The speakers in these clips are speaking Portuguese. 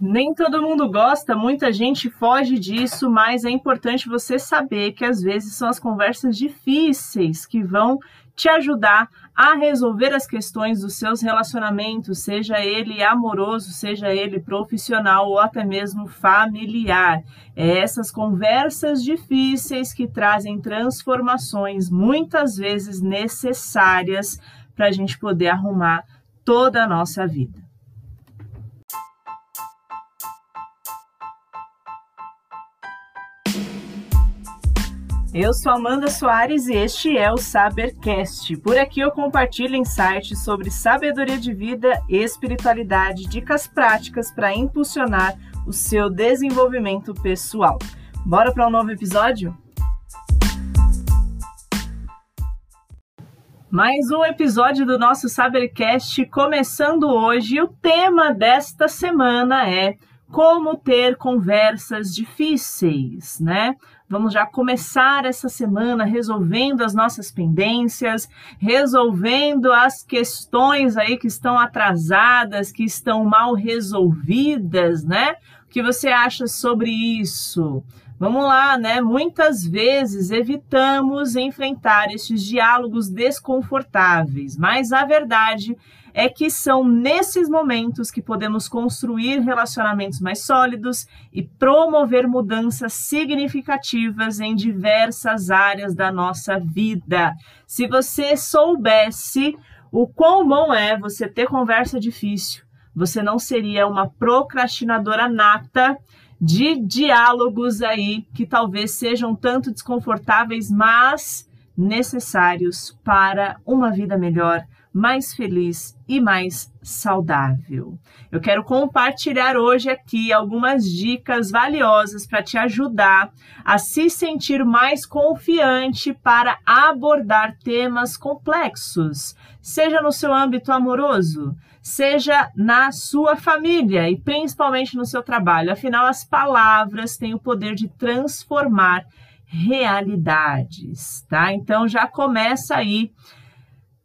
Nem todo mundo gosta, muita gente foge disso, mas é importante você saber que às vezes são as conversas difíceis que vão te ajudar a resolver as questões dos seus relacionamentos, seja ele amoroso, seja ele profissional ou até mesmo familiar. É essas conversas difíceis que trazem transformações muitas vezes necessárias para a gente poder arrumar toda a nossa vida. Eu sou Amanda Soares e este é o Sabercast. Por aqui eu compartilho insights sobre sabedoria de vida, espiritualidade, dicas práticas para impulsionar o seu desenvolvimento pessoal. Bora para um novo episódio? Mais um episódio do nosso Sabercast começando hoje. O tema desta semana é como ter conversas difíceis, né? Vamos já começar essa semana resolvendo as nossas pendências, resolvendo as questões aí que estão atrasadas, que estão mal resolvidas, né? O que você acha sobre isso? Vamos lá, né? Muitas vezes evitamos enfrentar esses diálogos desconfortáveis, mas a verdade é que são nesses momentos que podemos construir relacionamentos mais sólidos e promover mudanças significativas em diversas áreas da nossa vida. Se você soubesse o quão bom é você ter conversa difícil, você não seria uma procrastinadora nata de diálogos aí que talvez sejam tanto desconfortáveis, mas necessários para uma vida melhor, mais feliz e mais saudável. Eu quero compartilhar hoje aqui algumas dicas valiosas para te ajudar a se sentir mais confiante para abordar temas complexos, seja no seu âmbito amoroso, seja na sua família e principalmente no seu trabalho. Afinal, as palavras têm o poder de transformar realidades, tá? Então já começa aí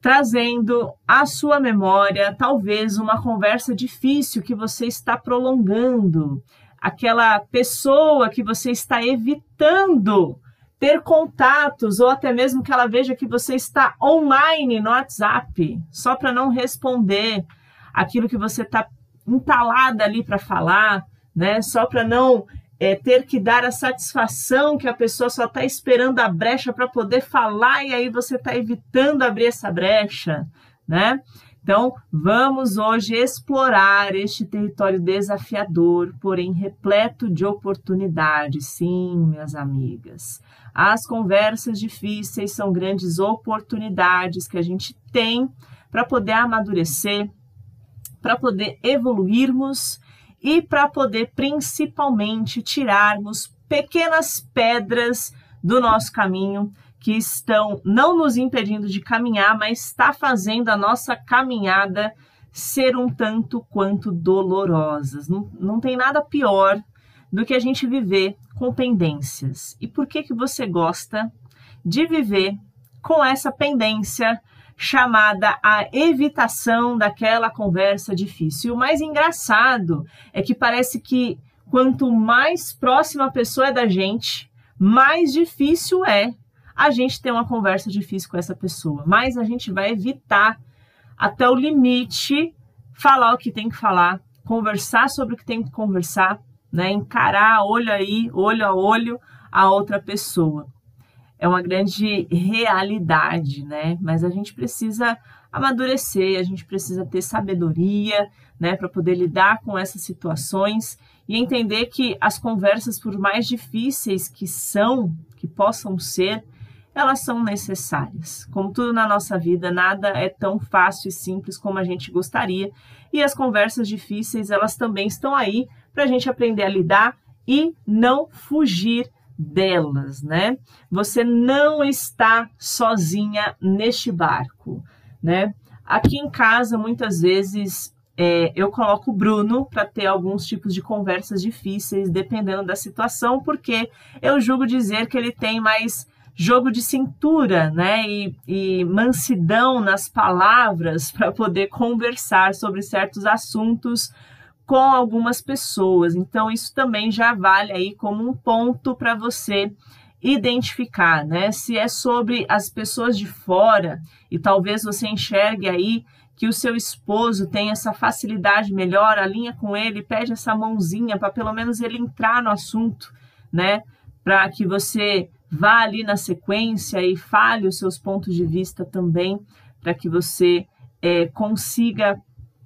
trazendo à sua memória talvez uma conversa difícil que você está prolongando, aquela pessoa que você está evitando ter contatos ou até mesmo que ela veja que você está online no WhatsApp, só para não responder aquilo que você está entalada ali para falar, né? Só para não é, ter que dar a satisfação que a pessoa só está esperando a brecha para poder falar e aí você está evitando abrir essa brecha, né? Então, vamos hoje explorar este território desafiador, porém repleto de oportunidades. Sim, minhas amigas. As conversas difíceis são grandes oportunidades que a gente tem para poder amadurecer, para poder evoluirmos e para poder principalmente tirarmos pequenas pedras do nosso caminho que estão não nos impedindo de caminhar, mas está fazendo a nossa caminhada ser um tanto quanto dolorosas. Não, não tem nada pior do que a gente viver com pendências. E por que que você gosta de viver com essa pendência chamada a evitação daquela conversa difícil. E o mais engraçado é que parece que quanto mais próxima a pessoa é da gente, mais difícil é a gente ter uma conversa difícil com essa pessoa. Mais a gente vai evitar até o limite falar o que tem que falar, conversar sobre o que tem que conversar, né? Encarar olho aí, olho a olho a outra pessoa é uma grande realidade, né? Mas a gente precisa amadurecer, a gente precisa ter sabedoria, né, para poder lidar com essas situações e entender que as conversas, por mais difíceis que são, que possam ser, elas são necessárias. Como tudo na nossa vida, nada é tão fácil e simples como a gente gostaria, e as conversas difíceis, elas também estão aí para a gente aprender a lidar e não fugir delas, né? Você não está sozinha neste barco, né? Aqui em casa, muitas vezes, é, eu coloco o Bruno para ter alguns tipos de conversas difíceis, dependendo da situação, porque eu julgo dizer que ele tem mais jogo de cintura, né? E, e mansidão nas palavras para poder conversar sobre certos assuntos com algumas pessoas. Então, isso também já vale aí como um ponto para você identificar, né? Se é sobre as pessoas de fora e talvez você enxergue aí que o seu esposo tem essa facilidade melhor, alinha com ele, pede essa mãozinha para pelo menos ele entrar no assunto, né? Para que você vá ali na sequência e fale os seus pontos de vista também, para que você é, consiga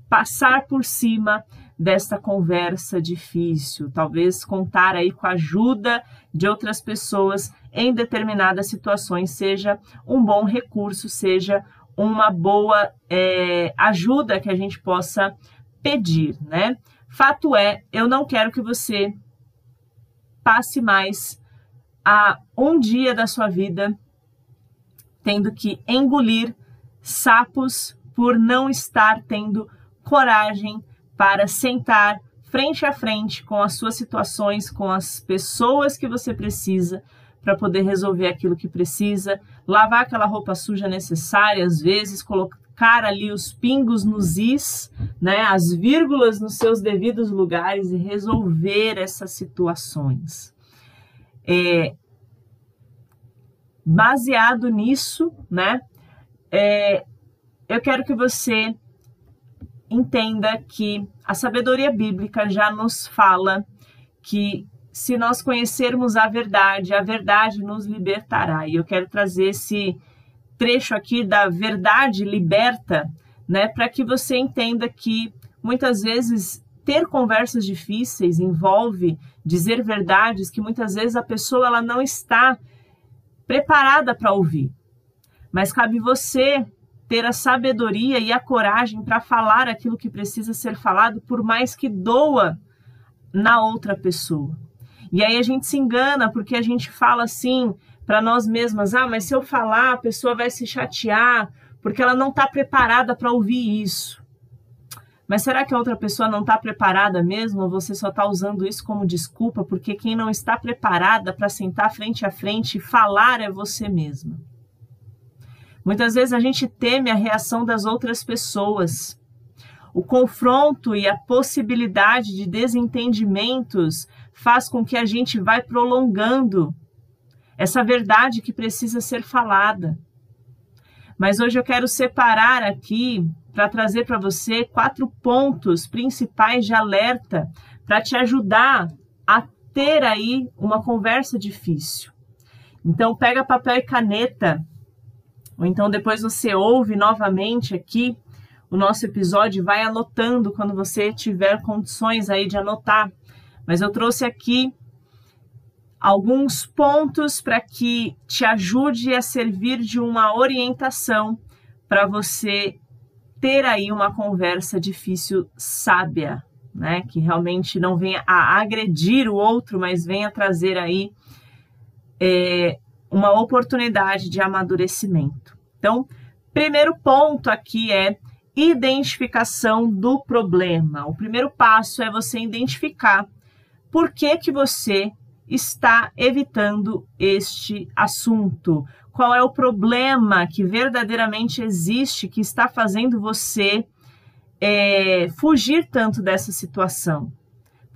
passar por cima desta conversa difícil, talvez contar aí com a ajuda de outras pessoas em determinadas situações seja um bom recurso, seja uma boa é, ajuda que a gente possa pedir, né? Fato é, eu não quero que você passe mais a um dia da sua vida tendo que engolir sapos por não estar tendo coragem para sentar frente a frente com as suas situações, com as pessoas que você precisa para poder resolver aquilo que precisa, lavar aquela roupa suja necessária, às vezes colocar ali os pingos nos is, né, as vírgulas nos seus devidos lugares e resolver essas situações. É, baseado nisso, né, é, eu quero que você entenda que a sabedoria bíblica já nos fala que se nós conhecermos a verdade, a verdade nos libertará. E eu quero trazer esse trecho aqui da verdade liberta, né, para que você entenda que muitas vezes ter conversas difíceis envolve dizer verdades que muitas vezes a pessoa ela não está preparada para ouvir. Mas cabe você ter a sabedoria e a coragem para falar aquilo que precisa ser falado, por mais que doa na outra pessoa. E aí a gente se engana porque a gente fala assim para nós mesmas: ah, mas se eu falar, a pessoa vai se chatear porque ela não está preparada para ouvir isso. Mas será que a outra pessoa não está preparada mesmo ou você só está usando isso como desculpa porque quem não está preparada para sentar frente a frente e falar é você mesma? Muitas vezes a gente teme a reação das outras pessoas. O confronto e a possibilidade de desentendimentos faz com que a gente vai prolongando essa verdade que precisa ser falada. Mas hoje eu quero separar aqui para trazer para você quatro pontos principais de alerta para te ajudar a ter aí uma conversa difícil. Então pega papel e caneta ou então depois você ouve novamente aqui o nosso episódio vai anotando quando você tiver condições aí de anotar. Mas eu trouxe aqui alguns pontos para que te ajude a servir de uma orientação para você ter aí uma conversa difícil sábia, né? Que realmente não venha a agredir o outro, mas venha trazer aí é, uma oportunidade de amadurecimento. Então, primeiro ponto aqui é identificação do problema. O primeiro passo é você identificar por que, que você está evitando este assunto. Qual é o problema que verdadeiramente existe que está fazendo você é, fugir tanto dessa situação?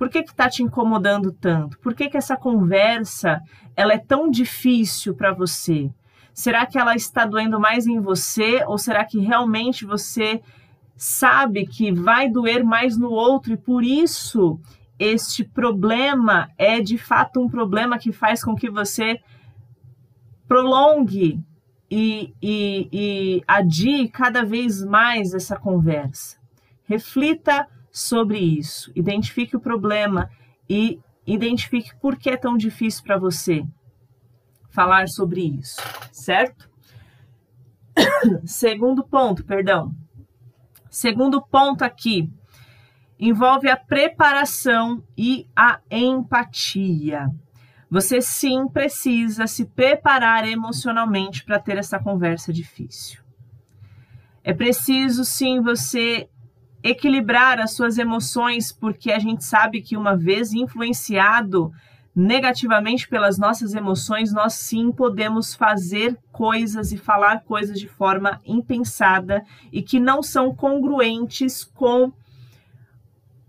Por que está te incomodando tanto? Por que, que essa conversa ela é tão difícil para você? Será que ela está doendo mais em você ou será que realmente você sabe que vai doer mais no outro e por isso este problema é de fato um problema que faz com que você prolongue e, e, e adie cada vez mais essa conversa? Reflita sobre isso. Identifique o problema e identifique por que é tão difícil para você falar sobre isso, certo? Segundo ponto, perdão. Segundo ponto aqui envolve a preparação e a empatia. Você sim precisa se preparar emocionalmente para ter essa conversa difícil. É preciso sim você equilibrar as suas emoções, porque a gente sabe que uma vez influenciado negativamente pelas nossas emoções, nós sim podemos fazer coisas e falar coisas de forma impensada e que não são congruentes com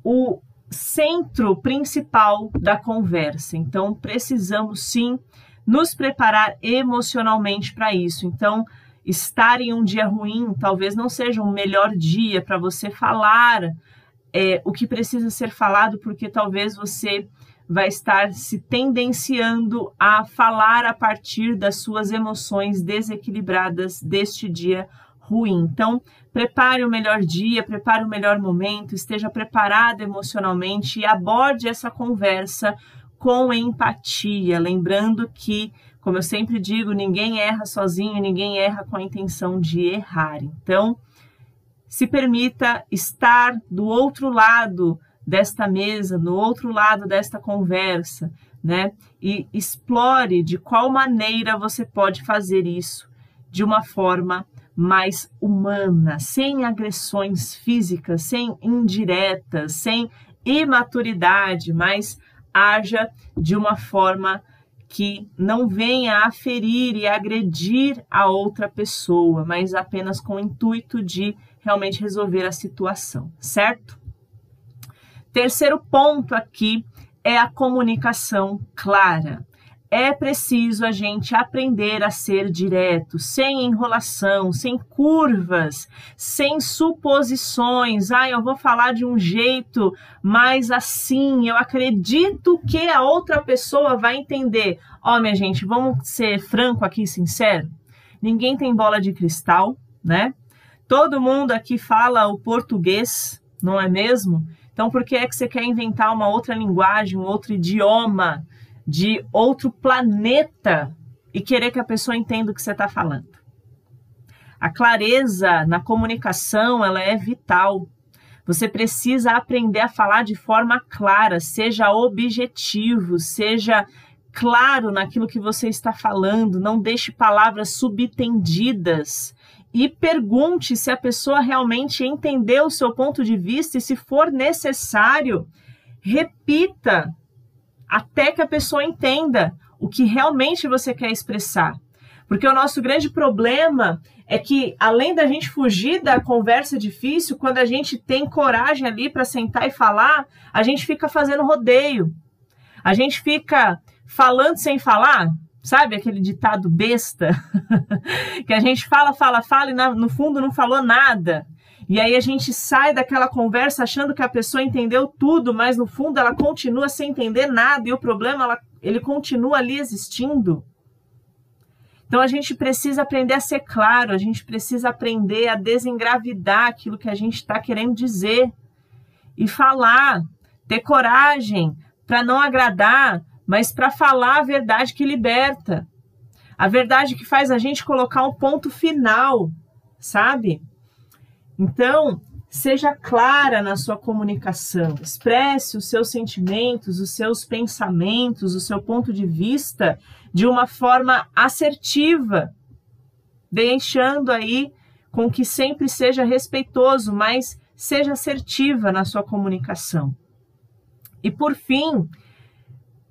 o centro principal da conversa. Então, precisamos sim nos preparar emocionalmente para isso. Então, estar em um dia ruim talvez não seja um melhor dia para você falar é, o que precisa ser falado, porque talvez você vai estar se tendenciando a falar a partir das suas emoções desequilibradas deste dia ruim. Então, prepare o melhor dia, prepare o melhor momento, esteja preparado emocionalmente e aborde essa conversa com empatia, lembrando que, como eu sempre digo, ninguém erra sozinho, ninguém erra com a intenção de errar. Então, se permita estar do outro lado desta mesa, do outro lado desta conversa, né? E explore de qual maneira você pode fazer isso de uma forma mais humana, sem agressões físicas, sem indiretas, sem imaturidade, mas haja de uma forma que não venha a ferir e agredir a outra pessoa, mas apenas com o intuito de realmente resolver a situação, certo? Terceiro ponto aqui é a comunicação clara é preciso a gente aprender a ser direto, sem enrolação, sem curvas, sem suposições. Ah, eu vou falar de um jeito mais assim, eu acredito que a outra pessoa vai entender. Ó, oh, minha gente, vamos ser franco aqui, sincero. Ninguém tem bola de cristal, né? Todo mundo aqui fala o português, não é mesmo? Então, por que é que você quer inventar uma outra linguagem, um outro idioma? De outro planeta e querer que a pessoa entenda o que você está falando. A clareza na comunicação ela é vital. Você precisa aprender a falar de forma clara, seja objetivo, seja claro naquilo que você está falando, não deixe palavras subtendidas e pergunte se a pessoa realmente entendeu o seu ponto de vista e, se for necessário, repita até que a pessoa entenda o que realmente você quer expressar. Porque o nosso grande problema é que, além da gente fugir da conversa difícil, quando a gente tem coragem ali para sentar e falar, a gente fica fazendo rodeio. A gente fica falando sem falar, sabe aquele ditado besta? que a gente fala, fala, fala e no fundo não falou nada. E aí a gente sai daquela conversa achando que a pessoa entendeu tudo, mas no fundo ela continua sem entender nada e o problema ela, ele continua ali existindo. Então a gente precisa aprender a ser claro, a gente precisa aprender a desengravidar aquilo que a gente está querendo dizer e falar, ter coragem para não agradar, mas para falar a verdade que liberta, a verdade que faz a gente colocar um ponto final, sabe? Então, seja clara na sua comunicação, expresse os seus sentimentos, os seus pensamentos, o seu ponto de vista de uma forma assertiva, deixando aí com que sempre seja respeitoso, mas seja assertiva na sua comunicação. E por fim,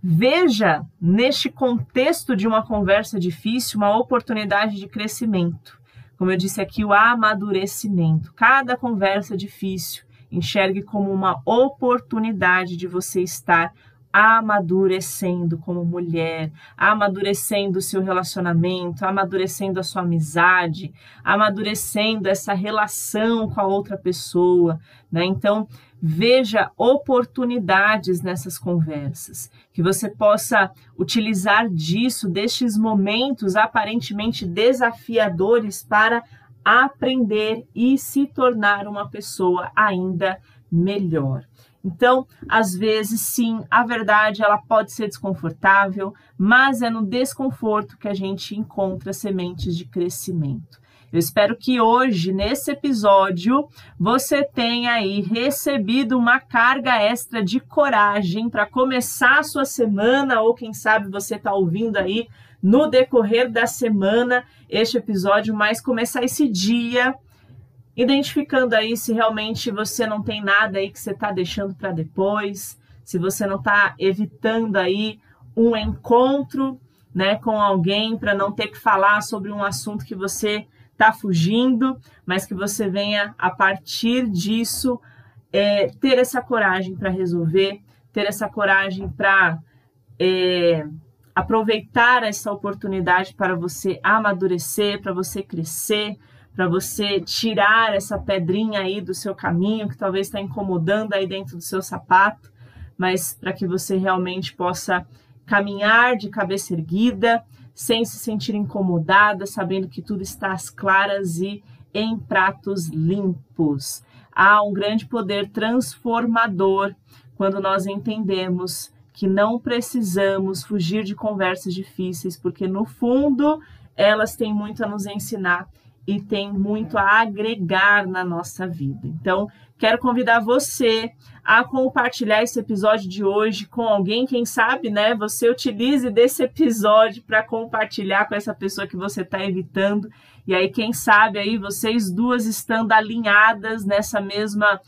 veja neste contexto de uma conversa difícil uma oportunidade de crescimento. Como eu disse aqui, o amadurecimento. Cada conversa difícil, enxergue como uma oportunidade de você estar amadurecendo como mulher, amadurecendo o seu relacionamento, amadurecendo a sua amizade, amadurecendo essa relação com a outra pessoa, né? Então, veja oportunidades nessas conversas, que você possa utilizar disso, destes momentos aparentemente desafiadores para aprender e se tornar uma pessoa ainda melhor. Então, às vezes, sim, a verdade ela pode ser desconfortável, mas é no desconforto que a gente encontra sementes de crescimento. Eu espero que hoje, nesse episódio, você tenha aí recebido uma carga extra de coragem para começar a sua semana, ou quem sabe você está ouvindo aí no decorrer da semana este episódio, mas começar esse dia identificando aí se realmente você não tem nada aí que você está deixando para depois, se você não está evitando aí um encontro né, com alguém para não ter que falar sobre um assunto que você está fugindo, mas que você venha a partir disso é, ter essa coragem para resolver, ter essa coragem para é, aproveitar essa oportunidade para você amadurecer, para você crescer, para você tirar essa pedrinha aí do seu caminho que talvez está incomodando aí dentro do seu sapato, mas para que você realmente possa caminhar de cabeça erguida, sem se sentir incomodada, sabendo que tudo está às claras e em pratos limpos. Há um grande poder transformador quando nós entendemos que não precisamos fugir de conversas difíceis, porque no fundo elas têm muito a nos ensinar e têm muito a agregar na nossa vida. Então, quero convidar você a compartilhar esse episódio de hoje com alguém, quem sabe, né? Você utilize desse episódio para compartilhar com essa pessoa que você está evitando. E aí, quem sabe aí vocês duas estando alinhadas nessa mesma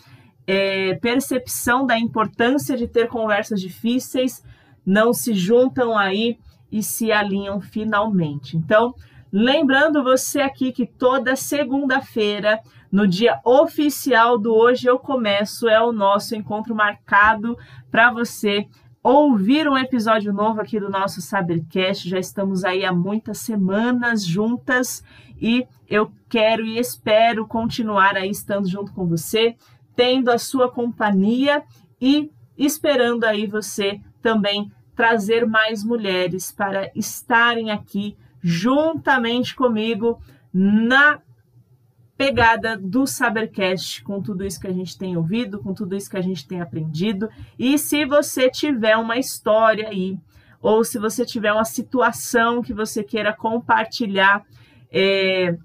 é, percepção da importância de ter conversas difíceis, não se juntam aí e se alinham finalmente. Então, lembrando você aqui que toda segunda-feira, no dia oficial do Hoje Eu Começo, é o nosso encontro marcado para você ouvir um episódio novo aqui do nosso Sabercast. Já estamos aí há muitas semanas juntas e eu quero e espero continuar aí estando junto com você tendo a sua companhia e esperando aí você também trazer mais mulheres para estarem aqui juntamente comigo na pegada do Sabercast, com tudo isso que a gente tem ouvido, com tudo isso que a gente tem aprendido. E se você tiver uma história aí, ou se você tiver uma situação que você queira compartilhar, é,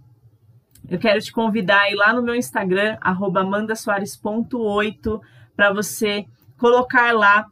eu quero te convidar aí lá no meu Instagram, amandasoares.8, para você colocar lá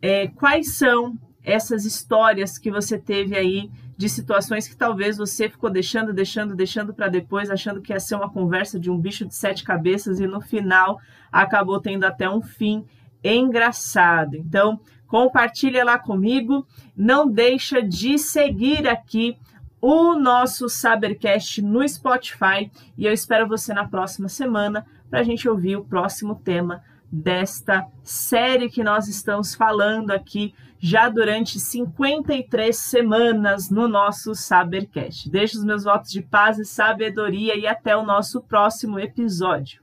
é, quais são essas histórias que você teve aí de situações que talvez você ficou deixando, deixando, deixando para depois, achando que ia ser uma conversa de um bicho de sete cabeças e no final acabou tendo até um fim engraçado. Então, compartilha lá comigo, não deixa de seguir aqui o nosso Sabercast no Spotify e eu espero você na próxima semana para a gente ouvir o próximo tema desta série que nós estamos falando aqui já durante 53 semanas no nosso Sabercast. Deixo os meus votos de paz e sabedoria e até o nosso próximo episódio.